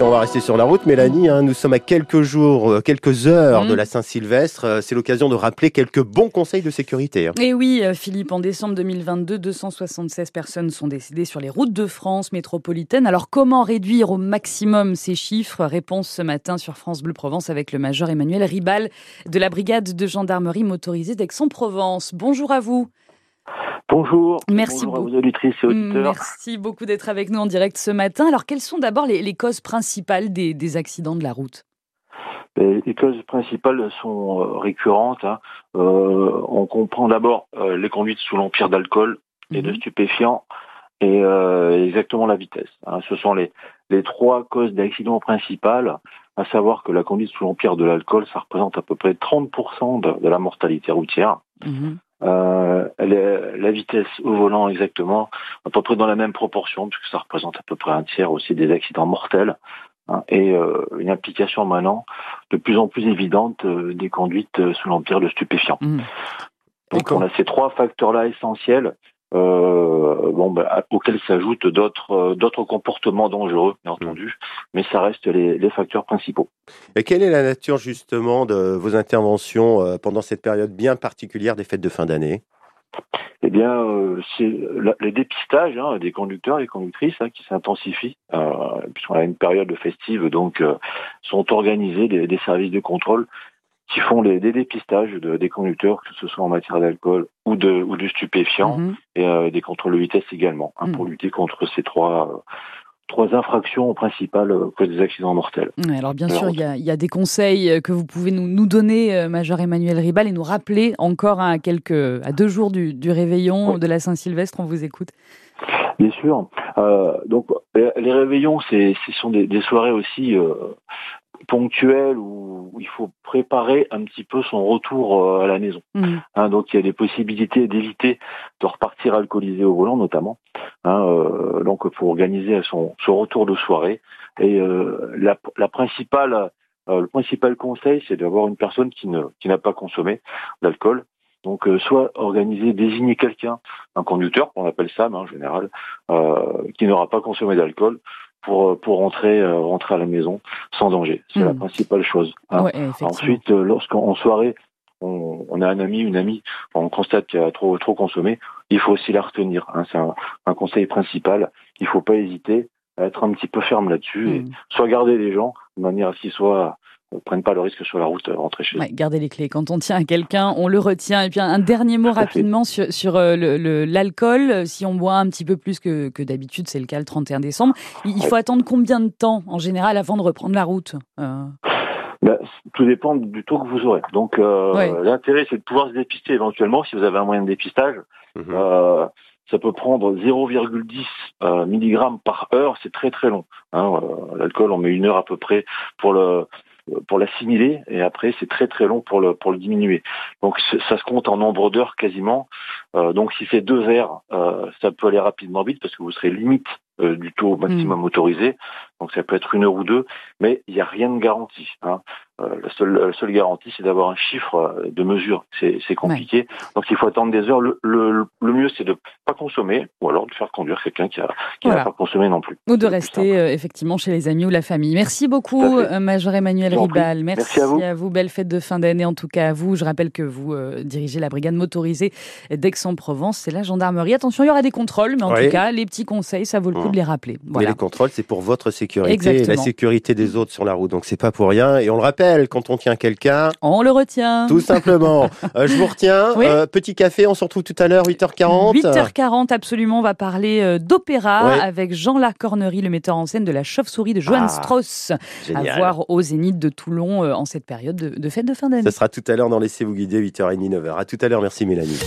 On va rester sur la route, Mélanie. Hein, nous sommes à quelques jours, euh, quelques heures Mmh. de la Saint-Sylvestre. Euh, C'est l'occasion de rappeler quelques bons conseils de sécurité. hein. Et oui, euh, Philippe, en décembre 2022, 276 personnes sont décédées sur les routes de France métropolitaine. Alors comment réduire au maximum ces chiffres? Réponse ce matin sur France Bleu Provence avec le major Emmanuel Ribal de la brigade de gendarmerie motorisée d'Aix-en-Provence. Bonjour à vous. Bonjour. Merci Bonjour à beaucoup. vos auditrices et auditeurs. Merci beaucoup d'être avec nous en direct ce matin. Alors quelles sont d'abord les, les causes principales des, des accidents de la route? Les les causes principales sont euh, récurrentes. hein. Euh, on comprend d'abord euh, les conduites sous l'empire d'alcool et de Mhm. stupéfiants et euh, exactement la vitesse. hein. Ce sont les, les trois causes d'accidents principales, à savoir que la conduite sous l'empire de l'alcool, ça représente à peu près 30% de, de la mortalité routière. Mhm. Euh, la, vitesse au volant exactement, à peu près dans la même proportion, puisque ça représente à peu près un tiers aussi des accidents mortels, hein, et euh, une implication maintenant de plus en plus évidente euh, des conduites euh, sous l'empire de stupéfiants. Mhm. Donc on a ces trois facteurs-là essentiels. Euh, bon, à- auxquels s'ajoutent d'autres euh, d'autres comportements dangereux, bien entendu, mais ça reste les, les facteurs principaux. Et quelle est la nature justement de vos interventions euh, pendant cette période bien particulière des fêtes de fin d'année? Eh bien, euh, c'est les dépistages hein, des conducteurs et conductrices hein, qui s'intensifient, euh, puisqu'on a une période festive, donc euh, sont organisés des, des services de contrôle qui font les, des dépistages de- des conducteurs, que ce soit en matière d'alcool ou de, ou de stupéfiants, Mhm. et euh, des contrôles de vitesse également, hein, Mhm. pour lutter contre ces trois, trois infractions principales euh, cause des accidents mortels. Ouais, Alors bien sûr, il y, a, il y a des conseils euh, que vous pouvez nous, nous donner, Major Emmanuel Ribal, et nous rappeler encore à, quelques, à deux jours du, du réveillon Oui. de la Saint-Sylvestre. On vous écoute. Bien sûr. Euh, donc les réveillons, ce sont des, des soirées aussi euh, ponctuelles où il faut préparer un petit peu son retour euh, à la maison. Mhm. Hein, donc il y a des possibilités d'éviter de repartir alcoolisé au volant notamment. Hein, euh, donc pour organiser son, son retour de soirée. Et euh, la, la principale, euh, le principal conseil, c'est d'avoir une personne qui ne qui n'a pas consommé d'alcool. Donc euh, soit organiser, désigner quelqu'un, un conducteur, on appelle ça mais en général, euh, qui n'aura pas consommé d'alcool pour euh, pour rentrer euh, rentrer à la maison sans danger. C'est la Mhm. principale chose. hein. Ouais. Ensuite, euh, lorsqu'en soirée, on, on a un ami, une amie, on constate qu'il a trop trop consommé, il faut aussi la retenir. hein. C'est un, un conseil principal. Il faut pas hésiter à être un petit peu ferme là-dessus et Mhm. soit garder les gens de manière à ce qu'ils soient ne prennent pas le risque sur la route de rentrer chez eux. Ouais, gardez les clés. Quand on tient à quelqu'un, on le retient. Et puis un, dernier mot rapidement sur, sur euh, le- le- l'alcool. Euh, Si on boit un petit peu plus que, que d'habitude, c'est le cas le 31 décembre, il, faut attendre combien de temps en général avant de reprendre la route Euh, Ben, tout dépend du taux que vous aurez. Donc euh, Ouais. l'intérêt, c'est de pouvoir se dépister éventuellement si vous avez un moyen de dépistage. Mhm. Euh, ça peut prendre 0,10 euh, mg par heure, c'est très très long. Hein, euh, L'alcool, on met une heure à peu près pour le pour l'assimiler et après c'est très très long pour le pour le diminuer. Donc ça se compte en nombre d'heures quasiment. Euh, donc si c'est deux verres, euh, ça peut aller rapidement vite parce que vous serez limite euh, du taux maximum autorisé. Donc ça peut être une heure ou deux, mais il n'y a rien de garanti. Hein. La, seule, la seule garantie, c'est d'avoir un chiffre de mesure. C'est compliqué. Donc il faut attendre des heures. Le, le, le mieux, c'est de pas consommer, ou alors de faire conduire quelqu'un qui n'a Voilà. pas consommé non plus. Ou de rester euh, effectivement chez les amis ou la famille. Merci beaucoup, à Major Emmanuel vous. Ribal. Merci, Merci à vous. Belle fête de fin d'année, en tout cas à vous. Je rappelle que vous euh, dirigez la brigade motorisée d'Aix-en-Provence. C'est la gendarmerie. Attention, il y aura des contrôles, mais en Oui. tout cas, les petits conseils, ça vaut le coup Mmh. de les rappeler. Mais Voilà. les contrôles, c'est pour votre sécurité et la Exactement. sécurité des autres sur la route. Donc c'est pas pour rien. Et on le rappelle, quand on tient quelqu'un, On le retient. tout simplement, euh, je vous retiens. Oui. Euh, petit café, on se retrouve tout à l'heure, 8h40. 8h40, absolument. On va parler euh, d'opéra avec Jean Lacornerie, le metteur en scène de La Chauve-souris de Johann Ah, Strauss, Génial. à voir au Zénith de Toulon en cette période de, de fête de fin d'année. Ça sera tout à l'heure dans Laissez-vous guider, 8h30, 9h. À tout à l'heure, merci Mélanie.